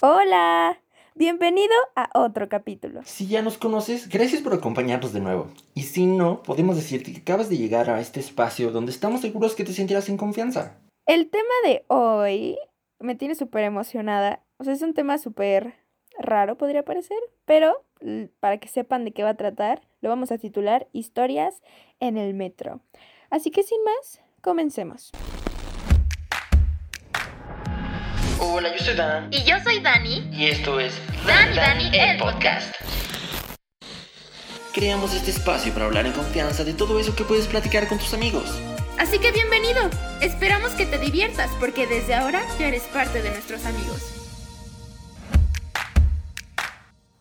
Hola, bienvenido a otro capítulo. Si ya nos conoces, gracias por acompañarnos de nuevo. Y si no, podemos decirte que acabas de llegar a este espacio donde estamos seguros que te sentirás en confianza. El tema de hoy me tiene súper emocionada. O sea, es un tema súper raro, podría parecer, pero para que sepan de qué va a tratar, lo vamos a titular Historias en el Metro. Así que sin más, comencemos. Hola, yo soy Dan. Y yo soy Dani. Y esto es Dani Dani, el podcast. Creamos este espacio para hablar en confianza de todo eso que puedes platicar con tus amigos. Así que bienvenido. Esperamos que te diviertas porque desde ahora ya eres parte de nuestros amigos.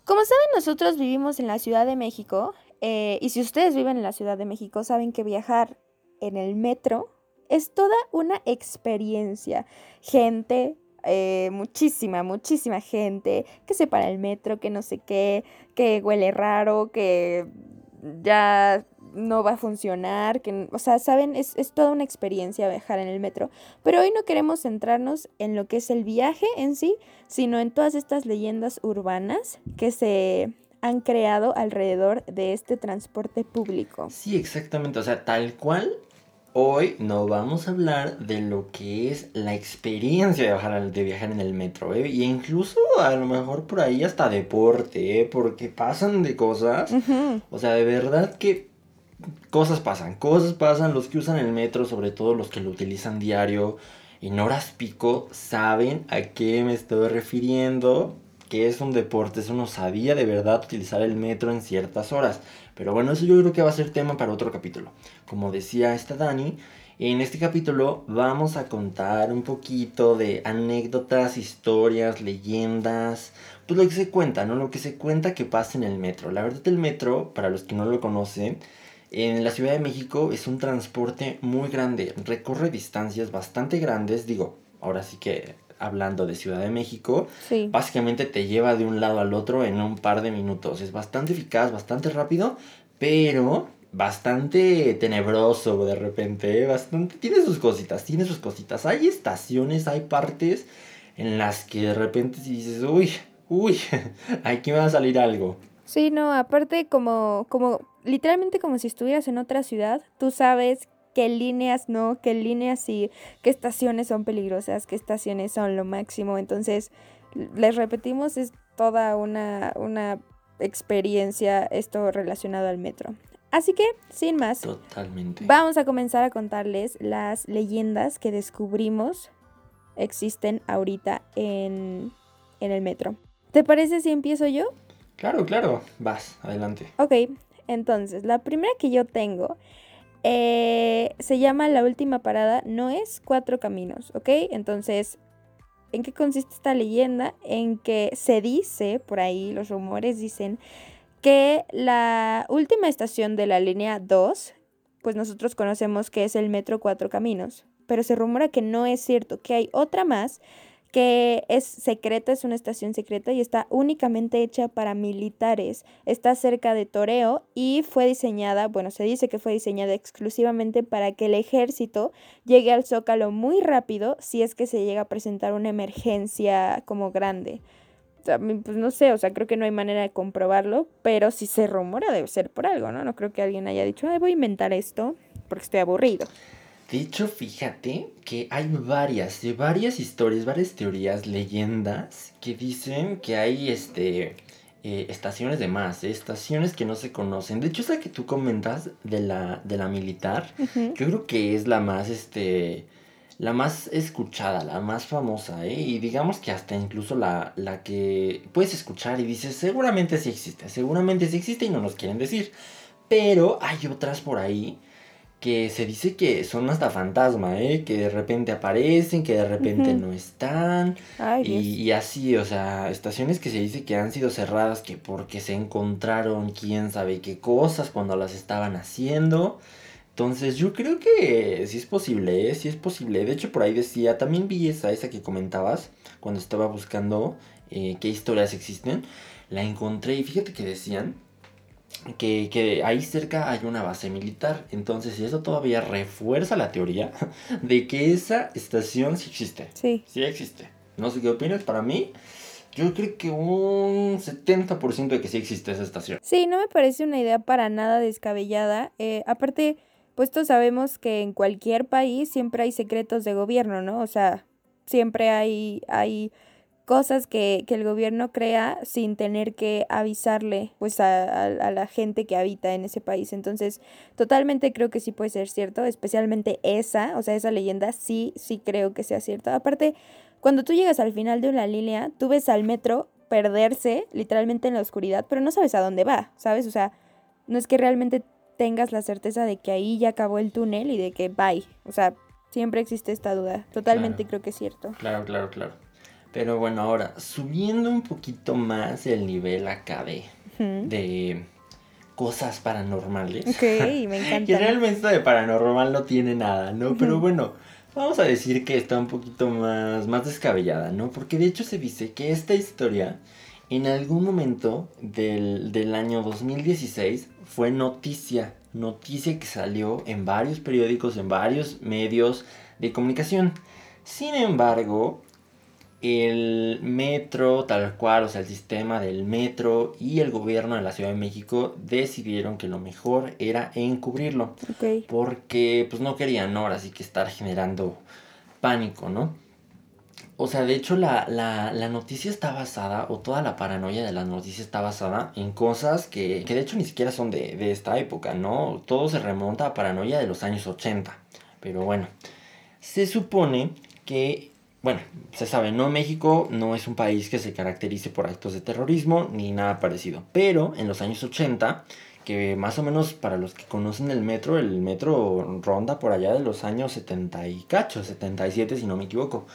Como saben, nosotros vivimos en la Ciudad de México eh, y si ustedes viven en la Ciudad de México, saben que viajar en el metro es toda una experiencia. Gente, eh, muchísima, muchísima gente que se para el metro, que no sé qué, que huele raro, que ya no va a funcionar, que, o sea, saben, es, es, toda una experiencia viajar en el metro. Pero hoy no queremos centrarnos en lo que es el viaje en sí, sino en todas estas leyendas urbanas que se han creado alrededor de este transporte público. Sí, exactamente, o sea, tal cual Hoy no vamos a hablar de lo que es la experiencia de viajar, de viajar en el metro, ¿eh? Y incluso a lo mejor por ahí hasta deporte, ¿eh? Porque pasan de cosas. O sea, de verdad que cosas pasan, cosas pasan. Los que usan el metro, sobre todo los que lo utilizan diario en horas pico, saben a qué me estoy refiriendo. Que es un deporte, eso no sabía de verdad utilizar el metro en ciertas horas. Pero bueno, eso yo creo que va a ser tema para otro capítulo. Como decía esta Dani, en este capítulo vamos a contar un poquito de anécdotas, historias, leyendas, pues lo que se cuenta, ¿no? Lo que se cuenta que pasa en el metro. La verdad el metro, para los que no lo conocen, en la Ciudad de México es un transporte muy grande, recorre distancias bastante grandes, digo, ahora sí que hablando de Ciudad de México, básicamente te lleva de un lado al otro en un par de minutos. Es bastante eficaz, bastante rápido, pero bastante tenebroso de repente, ¿eh? bastante tiene sus cositas, tiene sus cositas. Hay estaciones, hay partes en las que de repente dices, uy, uy, aquí me va a salir algo. Sí, no, aparte como como literalmente como si estuvieras en otra ciudad, tú sabes qué líneas no, qué líneas sí, qué estaciones son peligrosas, qué estaciones son lo máximo. Entonces, les repetimos, es toda una, una experiencia esto relacionado al metro. Así que, sin más, Totalmente. vamos a comenzar a contarles las leyendas que descubrimos existen ahorita en, en el metro. ¿Te parece si empiezo yo? Claro, claro, vas, adelante. Ok, entonces, la primera que yo tengo eh, se llama La última parada, no es Cuatro Caminos, ¿ok? Entonces, ¿en qué consiste esta leyenda? En que se dice, por ahí los rumores dicen, que la última estación de la línea 2, pues nosotros conocemos que es el Metro Cuatro Caminos, pero se rumora que no es cierto, que hay otra más que es secreta, es una estación secreta y está únicamente hecha para militares. Está cerca de Toreo y fue diseñada, bueno, se dice que fue diseñada exclusivamente para que el ejército llegue al Zócalo muy rápido si es que se llega a presentar una emergencia como grande. Pues no sé, o sea, creo que no hay manera de comprobarlo, pero si se rumora debe ser por algo, ¿no? No creo que alguien haya dicho, ay, voy a inventar esto porque estoy aburrido. De hecho, fíjate que hay varias, de varias historias, varias teorías, leyendas que dicen que hay este eh, estaciones de más, ¿eh? estaciones que no se conocen. De hecho, esa que tú comentas de la, de la militar, yo creo que es la más este la más escuchada, la más famosa, ¿eh? Y digamos que hasta incluso la, la que puedes escuchar y dices, seguramente sí existe, seguramente sí existe y no nos quieren decir. Pero hay otras por ahí que se dice que son hasta fantasma, ¿eh? Que de repente aparecen, que de repente no están. y, así, o sea, estaciones que se dice que han sido cerradas que porque se encontraron quién sabe qué cosas cuando las estaban haciendo. Entonces yo creo que sí es posible, ¿eh? Sí es posible. De hecho por ahí decía, también vi esa, esa que comentabas cuando estaba buscando eh, qué historias existen. La encontré y fíjate que decían que, ahí cerca hay una base militar. Entonces, eso todavía refuerza la teoría de que esa estación sí existe. Sí. Sí existe. No sé qué opinas, para mí, yo creo que un 70% de que sí existe esa estación. Sí, no me parece una idea para nada descabellada. Eh, aparte, pues sabemos que en cualquier país siempre hay secretos de gobierno, ¿no? O sea, siempre hay, hay cosas que, que el gobierno crea sin tener que avisarle pues a, a, la gente que habita en ese país. Entonces, totalmente creo que sí puede ser cierto, especialmente esa, o sea, esa leyenda sí, sí creo que sea cierta. Aparte, cuando tú llegas al final de una línea, tú ves al metro perderse literalmente en la oscuridad, pero no sabes a dónde va, ¿sabes? O sea, no es que realmente tengas la certeza de que ahí ya acabó el túnel y de que bye. O sea, siempre existe esta duda. Totalmente creo que es cierto. Claro, claro, claro. Pero bueno, ahora, subiendo un poquito más el nivel acá de, de cosas paranormales. Ok, me encanta. que realmente de paranormal no tiene nada, ¿no? Pero bueno, vamos a decir que está un poquito más, más descabellada, ¿no? Porque de hecho se dice que esta historia en algún momento del, del año 2016 fue noticia. Noticia que salió en varios periódicos, en varios medios de comunicación. Sin embargo, el metro tal cual, o sea, el sistema del metro y el gobierno de la Ciudad de México decidieron que lo mejor era encubrirlo. Porque pues no querían ahora sí que estar generando pánico, ¿no? O sea, de hecho la, la, la, noticia está basada, o toda la paranoia de la noticia está basada en cosas que, que de hecho ni siquiera son de, de esta época, ¿no? Todo se remonta a paranoia de los años 80. Pero bueno, se supone que bueno, se sabe, no México no es un país que se caracterice por actos de terrorismo ni nada parecido. Pero en los años 80, que más o menos para los que conocen el metro, el metro ronda por allá de los años 70 y cacho, 77 si no me equivoco.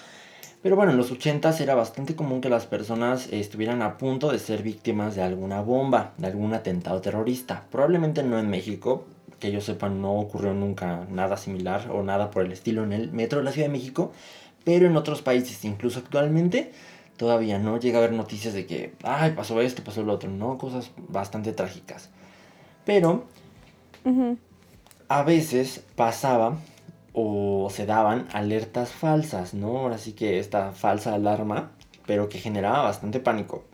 Pero bueno, en los 80 era bastante común que las personas estuvieran a punto de ser víctimas de alguna bomba, de algún atentado terrorista. Probablemente no en México, que yo sepa no ocurrió nunca nada similar o nada por el estilo en el metro de la Ciudad de México, pero en otros países, incluso actualmente, todavía no llega a haber noticias de que, ay, pasó esto, pasó lo otro, ¿no? Cosas bastante trágicas. Pero a veces pasaba o se daban alertas falsas, ¿no? Ahora sí que esta falsa alarma, pero que generaba bastante pánico.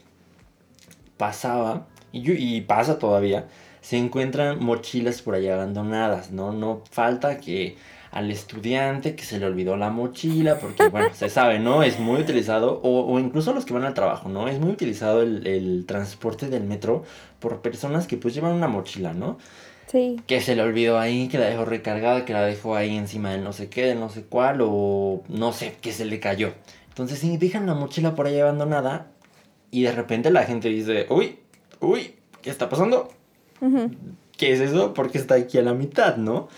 Pasaba, y, y pasa todavía, se encuentran mochilas por ahí abandonadas, ¿no? No falta que al estudiante que se le olvidó la mochila, porque bueno, se sabe, ¿no? Es muy utilizado, o, o incluso los que van al trabajo, ¿no? Es muy utilizado el, el, transporte del metro por personas que pues llevan una mochila, ¿no? Sí. Que se le olvidó ahí, que la dejó recargada, que la dejó ahí encima del no sé qué, del no sé cuál, o no sé, que se le cayó. Entonces, si dejan la mochila por ahí abandonada, y de repente la gente dice, uy, uy, ¿qué está pasando? ¿Qué es eso? Porque está aquí a la mitad, ¿no?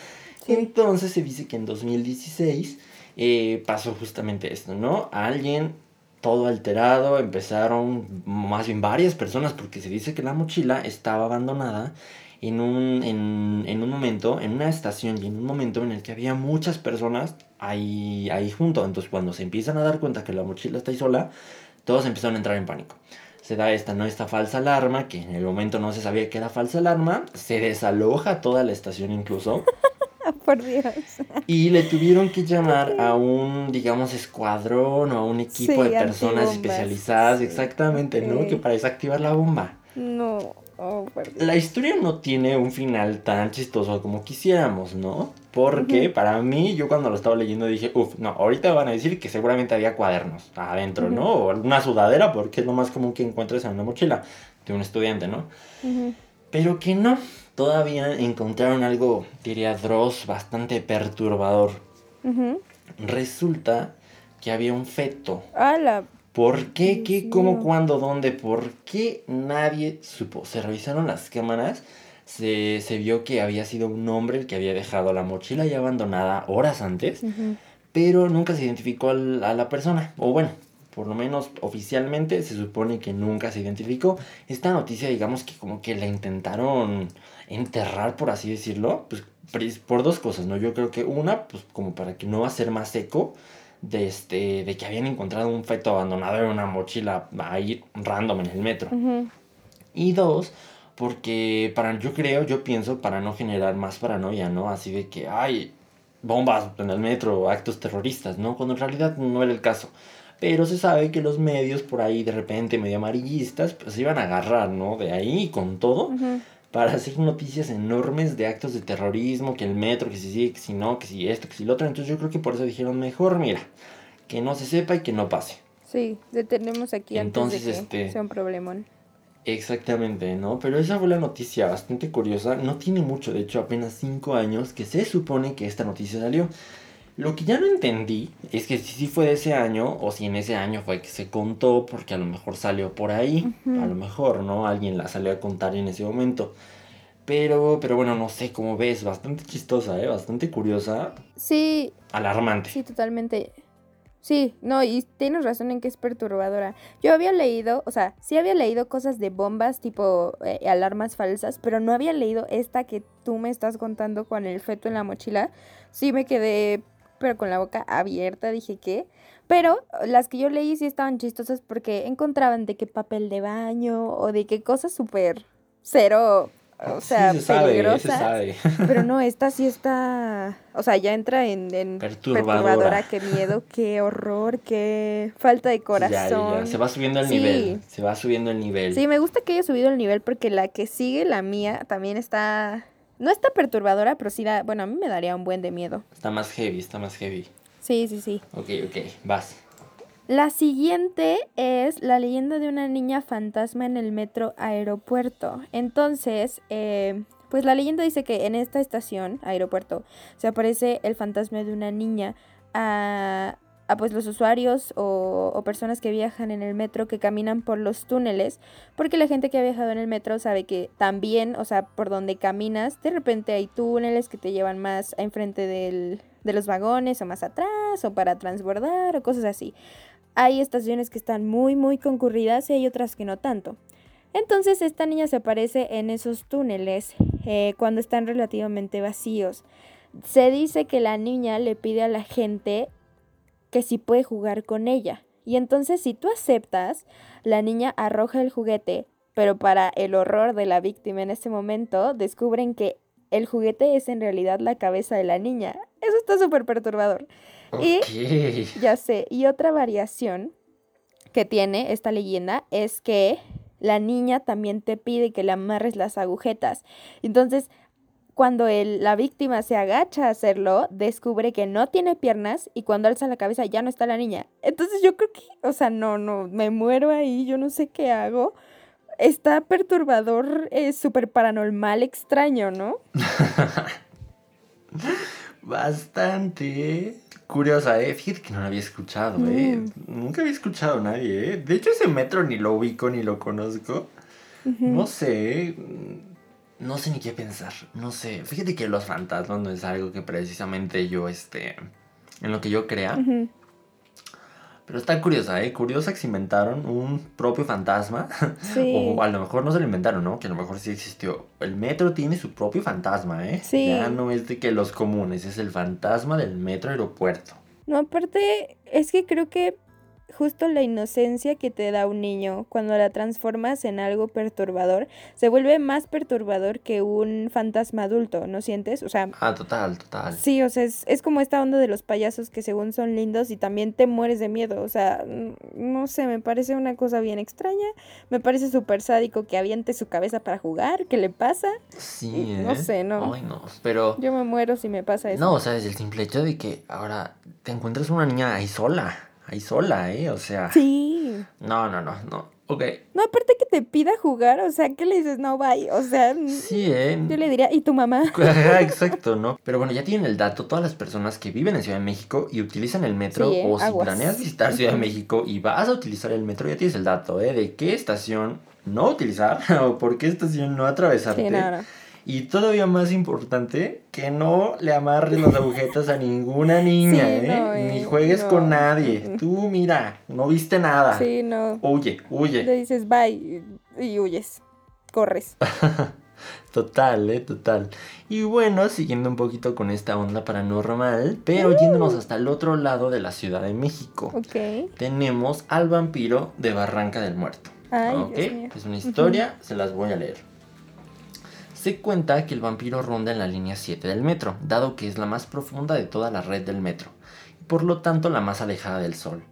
Entonces se dice que en 2016 eh, pasó justamente esto, ¿no? Alguien todo alterado, empezaron más bien varias personas, porque se dice que la mochila estaba abandonada en un, en, en, un momento, en una estación y en un momento en el que había muchas personas ahí, ahí junto. Entonces cuando se empiezan a dar cuenta que la mochila está ahí sola, todos empezaron a entrar en pánico. Se da esta, ¿no? Esta falsa alarma, que en el momento no se sabía que era falsa alarma, se desaloja toda la estación incluso. Por Dios. Y le tuvieron que llamar a un, digamos, escuadrón o a un equipo sí, de personas especializadas, sí. exactamente, ¿no? Que para desactivar la bomba. No. Oh, la historia no tiene un final tan chistoso como quisiéramos, ¿no? Porque uh -huh. para mí, yo cuando lo estaba leyendo dije, uff, no, ahorita van a decir que seguramente había cuadernos adentro, uh -huh. ¿no? O alguna sudadera, porque es lo más común que encuentres en una mochila de un estudiante, ¿no? Uh -huh. Pero que no, todavía encontraron algo, diría Dross, bastante perturbador. Resulta que había un feto. ¡Hala! ¿Por qué? ¿Qué? ¿Cómo? ¿Cuándo? ¿Dónde? ¿Por qué nadie supo? Se revisaron las cámaras, se, se vio que había sido un hombre el que había dejado la mochila ya abandonada horas antes, pero nunca se identificó al, a la persona. O bueno, por lo menos oficialmente se supone que nunca se identificó. Esta noticia, digamos que como que la intentaron enterrar, por así decirlo, pues por dos cosas, ¿no? Yo creo que una, pues como para que no va a ser más seco de, este, de que habían encontrado un feto abandonado en una mochila ahí random en el metro. Uh -huh. Y dos, porque para, yo creo, yo pienso, para no generar más paranoia, ¿no? Así de que hay bombas en el metro, actos terroristas, ¿no? Cuando en realidad no era el caso. Pero se sabe que los medios por ahí de repente medio amarillistas pues se iban a agarrar, ¿no? De ahí con todo Ujú. Para hacer noticias enormes de actos de terrorismo, que el metro, que si sí, que si no, que si esto, que si lo otro. Entonces yo creo que por eso dijeron mejor, mira, que no se sepa y que no pase. Sí, detenemos aquí Entonces, antes de que este- sea un problemón. Exactamente, ¿no? Pero esa fue la noticia bastante curiosa. No tiene mucho, de hecho apenas 5 años que se supone que esta noticia salió. Lo que ya no entendí es que si sí fue de ese año o si en ese año fue que se contó porque a lo mejor salió por ahí. A lo mejor, ¿no? Alguien la salió a contar en ese momento. Pero, pero bueno, no sé cómo ves, bastante chistosa, ¿eh? Bastante curiosa, Sí, alarmante. sí, totalmente. Sí, no, y tienes razón en que es perturbadora. Yo había leído, o sea, sí había leído cosas de bombas tipo eh, alarmas falsas, pero no había leído esta que tú me estás contando con el feto en la mochila. Sí me quedé, pero con la boca abierta, dije que. Pero las que yo leí sí estaban chistosas porque encontraban de qué papel de baño o de qué cosas súper cero, o sea, sí, se sabe, se peligrosas. sabe. Pero no, esta sí está. O sea, ya entra en, en Perturbadora. Qué miedo, qué horror, qué falta de corazón. ya, ya. Se va subiendo el Sí. nivel. Se va subiendo el nivel. Sí, me gusta que haya subido el nivel porque la que sigue, la mía, también está. No está perturbadora, pero sí da. Bueno, a mí me daría un buen de miedo. Está más heavy, está más heavy. Sí, sí, sí. Ok, ok, vas. La siguiente es la leyenda de una niña fantasma en el metro aeropuerto. Entonces, eh, pues la leyenda dice que en esta estación, aeropuerto, se aparece el fantasma de una niña a, a, pues los usuarios o, personas que viajan en el metro que caminan por los túneles, porque la gente que ha viajado en el metro sabe que también, o sea, por donde caminas, de repente hay túneles que te llevan más enfrente del, de los vagones o más atrás o para transbordar o cosas así. Hay estaciones que están muy muy concurridas y hay otras que no tanto. Entonces esta niña se aparece en esos túneles eh, cuando están relativamente vacíos. Se dice que la niña le pide a la gente que si puede jugar con ella. Y entonces si tú aceptas, la niña arroja el juguete, pero para el horror de la víctima en ese momento, descubren que el juguete es en realidad la cabeza de la niña. Eso está súper perturbador. Y-. Ya sé. Y otra variación que tiene esta leyenda es que la niña también te pide que le amarres las agujetas. Entonces, cuando el- la víctima se agacha a hacerlo, descubre que no tiene piernas y cuando alza la cabeza ya no está la niña. Entonces yo creo que, o sea, no, no, me muero ahí, yo no sé qué hago. Está perturbador, es súper paranormal, extraño, ¿no? Bastante curiosa, ¿eh? Fíjate que no la había escuchado, ¿eh? Mm. Nunca había escuchado a nadie, ¿eh? De hecho, ese metro ni lo ubico ni lo conozco. No sé, ¿eh? No sé ni qué pensar, no sé. Fíjate que los fantasmas no es algo que precisamente yo, este, en lo que yo crea. Pero está curiosa, ¿eh? Curiosa que se inventaron un propio fantasma. Sí. O a lo mejor no se lo inventaron, ¿no? Que a lo mejor sí existió. El metro tiene su propio fantasma, ¿eh? Sí. Ya no es de que los comunes, es el fantasma del metro aeropuerto. No, aparte, es que creo que justo la inocencia que te da un niño cuando la transformas en algo perturbador se vuelve más perturbador que un fantasma adulto, ¿no sientes? O sea, Ah, total, total. sí, o sea, es, es como esta onda de los payasos que según son lindos y también te mueres de miedo. O sea, mm, no sé, me parece una cosa bien extraña. Me parece súper sádico que aviente su cabeza para jugar. ¿Qué le pasa? Sí, ¿eh? No sé, no. Ay, no. Pero. Yo me muero si me pasa eso. No, o sea, desde el simple hecho de que ahora te encuentras una niña ahí sola. Ahí sola, ¿eh? O sea. Sí. No, no, no, no. Ok. No, aparte que te pida jugar, o sea, ¿qué le dices? No, bye. O sea, Sí, ¿eh? yo le diría, ¿y tu mamá? Exacto, ¿no? Pero bueno, ya tienen el dato todas las personas que viven en Ciudad de México y utilizan el metro Sí, ¿eh? o si Aguas. planeas visitar Ciudad de México y vas a utilizar el metro, ya tienes el dato, ¿eh? De qué estación no utilizar o por qué estación no atravesarte. Sí, no, no. Y todavía más importante, que no le amarres las agujetas a ninguna niña, Sí, ¿eh? no, eh, Ni juegues no. con nadie. Tú, mira, no viste nada. Sí, no. Huye, Le huye. dices bye y, huyes. Corres. Total, eh, total. Y bueno, siguiendo un poquito con esta onda paranormal, pero yéndonos hasta el otro lado de la Ciudad de México. Ok. Tenemos al vampiro de Barranca del Muerto. Ay, ¿ok? Dios mío. Es una historia, se las voy a leer. Se cuenta que el vampiro ronda en la línea 7 del metro, dado que es la más profunda de toda la red del metro, y por lo tanto la más alejada del sol.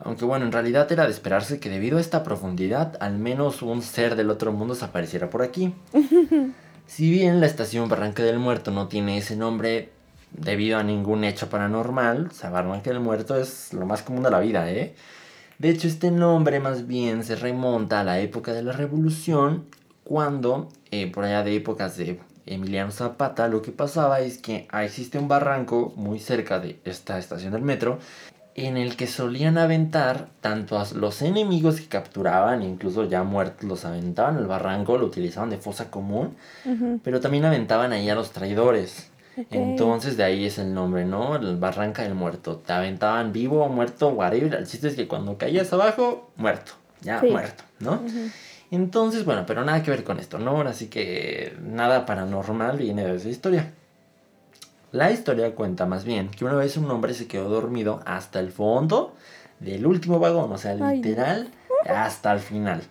Aunque bueno, en realidad era de esperarse que debido a esta profundidad, al menos un ser del otro mundo se apareciera por aquí. si bien la estación Barranca del Muerto no tiene ese nombre debido a ningún hecho paranormal, o sea, Barranca del Muerto es lo más común de la vida, ¿eh? De hecho, este nombre más bien se remonta a la época de la Revolución, cuando, eh, por allá de épocas de Emiliano Zapata, lo que pasaba es que existe un barranco muy cerca de esta estación del metro, en el que solían aventar tanto a los enemigos que capturaban, incluso ya muertos los aventaban al barranco, lo utilizaban de fosa común, pero también aventaban ahí a los traidores. Entonces de ahí es el nombre, ¿no? El Barranca del Muerto. Te aventaban vivo muerto, whatever. El chiste es que cuando caías abajo, muerto. Ya, muerto, ¿no? Entonces, bueno, pero nada que ver con esto, ¿no? Así que nada paranormal viene de esa historia. La historia cuenta más bien que una vez un hombre se quedó dormido hasta el fondo del último vagón, o sea, literal, hasta el final.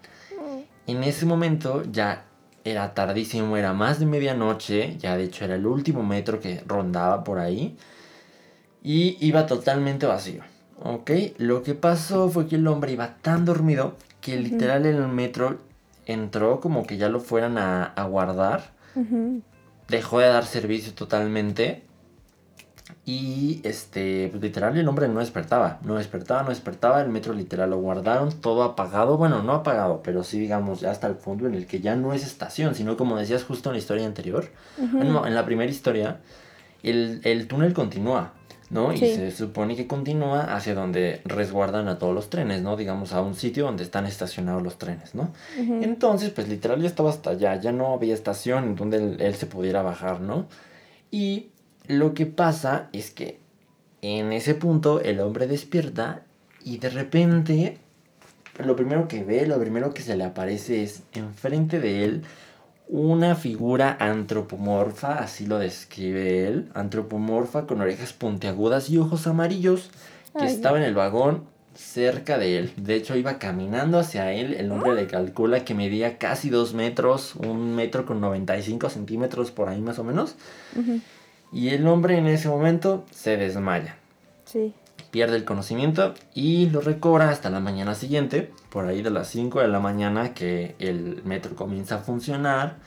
En ese momento ya era tardísimo, era más de medianoche, ya de hecho era el último metro que rondaba por ahí y iba totalmente vacío. ¿Ok? Lo que pasó fue que el hombre iba tan dormido que literal en el metro entró como que ya lo fueran a, guardar. Dejó de dar servicio totalmente y este, pues, literal el hombre no despertaba, no despertaba, no despertaba, el metro literal lo guardaron, todo apagado, bueno, no apagado, pero sí digamos ya hasta el punto en el que ya no es estación, sino como decías justo en la historia anterior, en la primera historia, el, túnel continúa, ¿no? Y se supone que continúa hacia donde resguardan a todos los trenes, ¿no? Digamos a un sitio donde están estacionados los trenes, ¿no? Entonces, pues literal ya estaba hasta allá, ya no había estación en donde él, él se pudiera bajar, ¿no? Y lo que pasa es que en ese punto el hombre despierta y de repente lo primero que ve, lo primero que se le aparece es enfrente de él una figura antropomorfa, así lo describe él, antropomorfa con orejas puntiagudas y ojos amarillos, que estaba en el vagón cerca de él. De hecho, iba caminando hacia él. El hombre le calcula que medía casi dos metros, un metro con 95 centímetros por ahí más o menos. Y el hombre en ese momento se desmaya. Sí. Pierde el conocimiento y lo recobra hasta la mañana siguiente, por ahí de las 5 de la mañana que el metro comienza a funcionar.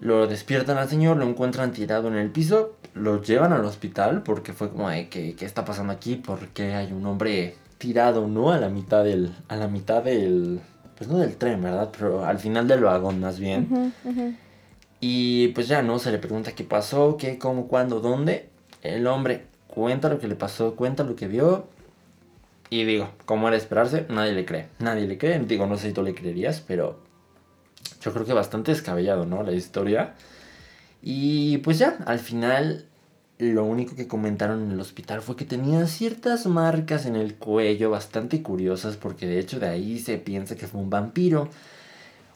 Lo despiertan al señor, lo encuentran tirado en el piso, lo llevan al hospital porque fue como ¿qué, qué está pasando aquí? Porque hay un hombre tirado, ¿no? A la mitad del, a la mitad del, pues no del tren, ¿verdad? Pero al final del vagón más bien. Y pues ya, ¿no? Se le pregunta qué pasó, qué, cómo, cuándo, dónde. El hombre cuenta lo que le pasó, cuenta lo que vio. Y digo, como era esperarse, nadie le cree. Nadie le cree. Digo, no sé si tú le creerías, pero yo creo que bastante descabellado, ¿no? La historia. Y pues ya, al final lo único que comentaron en el hospital fue que tenía ciertas marcas en el cuello bastante curiosas porque de hecho de ahí se piensa que fue un vampiro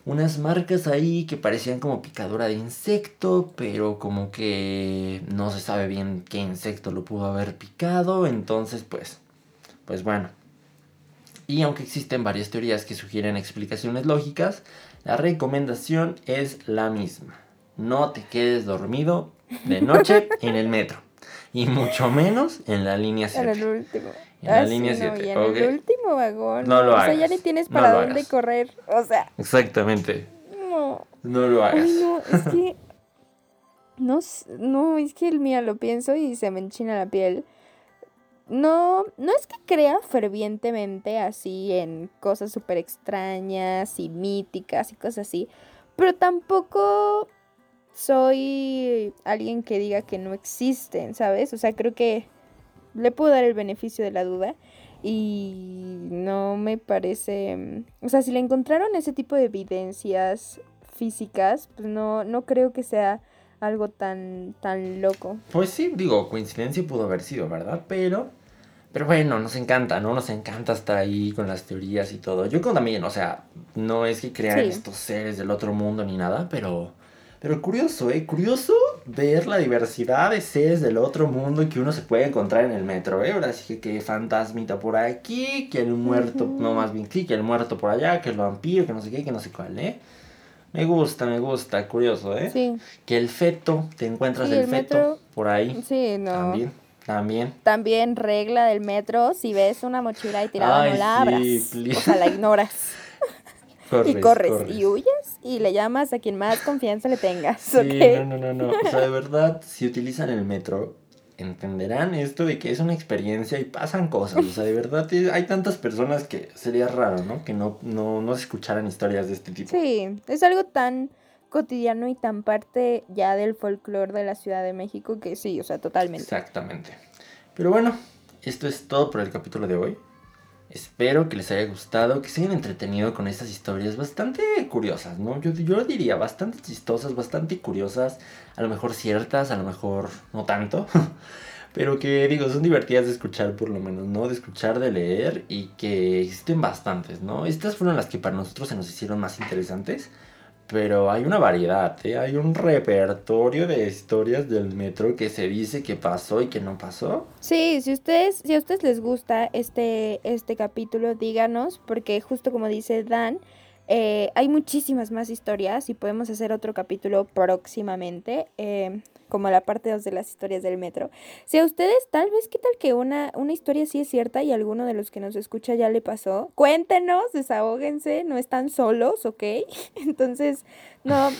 unas marcas ahí que parecían como picadura de insecto, pero como que no se sabe bien qué insecto lo pudo haber picado, entonces pues, pues bueno. Y aunque existen varias teorías que sugieren explicaciones lógicas, la recomendación es la misma. No te quedes dormido de noche en el metro. Y mucho menos en la línea 7. En. En la ah, línea 7. en el último vagón. No lo hagas. O sea, ya ni tienes para dónde correr. O sea. Exactamente. No. No lo hagas. Ay, no, es que. No, no, es que el mío lo pienso y se me enchina la piel. No, no es que crea fervientemente así en cosas súper extrañas y míticas y cosas así, pero tampoco soy alguien que diga que no existen, ¿sabes? O sea, creo que le puedo dar el beneficio de la duda y no me parece, mm, o sea, si le encontraron ese tipo de evidencias físicas, pues no, no creo que sea algo tan, tan loco. Pues sí, digo, coincidencia pudo haber sido, ¿verdad? Pero, pero bueno, nos encanta, ¿no? Nos encanta estar ahí con las teorías y todo. Yo también, o sea, no es que crean estos seres del otro mundo ni nada, pero pero curioso, ¿eh? Curioso ver la diversidad de seres del otro mundo que uno se puede encontrar en el metro, ¿eh? Ahora sí que, que fantasmita por aquí, que el muerto, no más bien sí, que el muerto por allá, que el vampiro, que no sé qué, que no sé cuál, ¿eh? Me gusta, me gusta, curioso, ¿eh? Sí. Que el feto, te encuentras el, feto por ahí. Sí, no. También. También. También regla del metro, si ves una mochila ahí tirada Ay, no la abras. O sea, la ignoras. Corres, y corres, y huyes y le llamas a quien más confianza le tengas, Sí, no, no, no, no. O sea, de verdad, si utilizan el metro, entenderán esto de que es una experiencia y pasan cosas. O sea, de verdad, hay tantas personas que sería raro, ¿no? Que no, no, no se escucharan historias de este tipo. Sí, es algo tan cotidiano y tan parte ya del folclore de la Ciudad de México que sí, o sea, totalmente. Exactamente. Pero bueno, esto es todo por el capítulo de hoy. Espero que les haya gustado, que se hayan entretenido con estas historias bastante curiosas, ¿no? Yo, yo diría bastante chistosas, bastante curiosas, a lo mejor ciertas, a lo mejor no tanto, pero que digo, son divertidas de escuchar por lo menos, ¿no? De escuchar, de leer y que existen bastantes, ¿no? Estas fueron las que para nosotros se nos hicieron más interesantes, pero hay una variedad, ¿eh? Hay un repertorio de historias del metro que se dice que pasó y que no pasó. Sí, si ustedes, si a ustedes les gusta este, este capítulo, díganos, porque justo como dice Dan, eh, hay muchísimas más historias y podemos hacer otro capítulo próximamente, eh, como la parte 2 de las historias del metro. Si a ustedes, tal vez, ¿qué tal que una, una historia sí es cierta y alguno de los que nos escucha ya le pasó? Cuéntenos, desahóguense, no están solos, ¿ok? Entonces, no,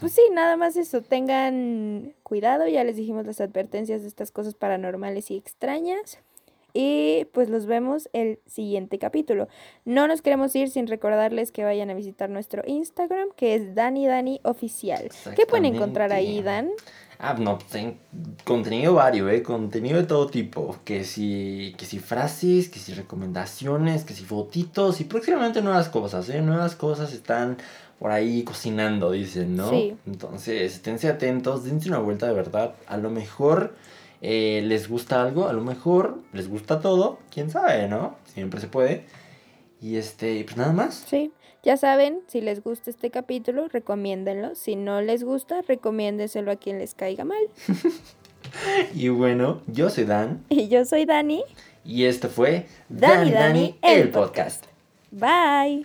pues sí, nada más eso, tengan cuidado, ya les dijimos las advertencias de estas cosas paranormales y extrañas. Y pues los vemos el siguiente capítulo. No nos queremos ir sin recordarles que vayan a visitar nuestro Instagram, que es Dani Dani Oficial. ¿Qué pueden encontrar ahí, Dan? Ah, no, pues, en- contenido vario, ¿eh? Contenido de todo tipo. Que si, que si frases, que si recomendaciones, que si fotitos y próximamente nuevas cosas, ¿eh? Nuevas cosas están por ahí cocinando, dicen, ¿no? Sí. Entonces, esténse atentos, dense una vuelta de verdad. A lo mejor eh, les gusta algo, a lo mejor les gusta todo, quién sabe, ¿no? Siempre se puede. Y este, pues nada más. Sí, ya saben, si les gusta este capítulo, recomiéndenlo. Si no les gusta, recomiéndenselo a quien les caiga mal. Y bueno, yo soy Dan. Y yo soy Dani. Y esto fue Dani, Dani, el el podcast. Bye.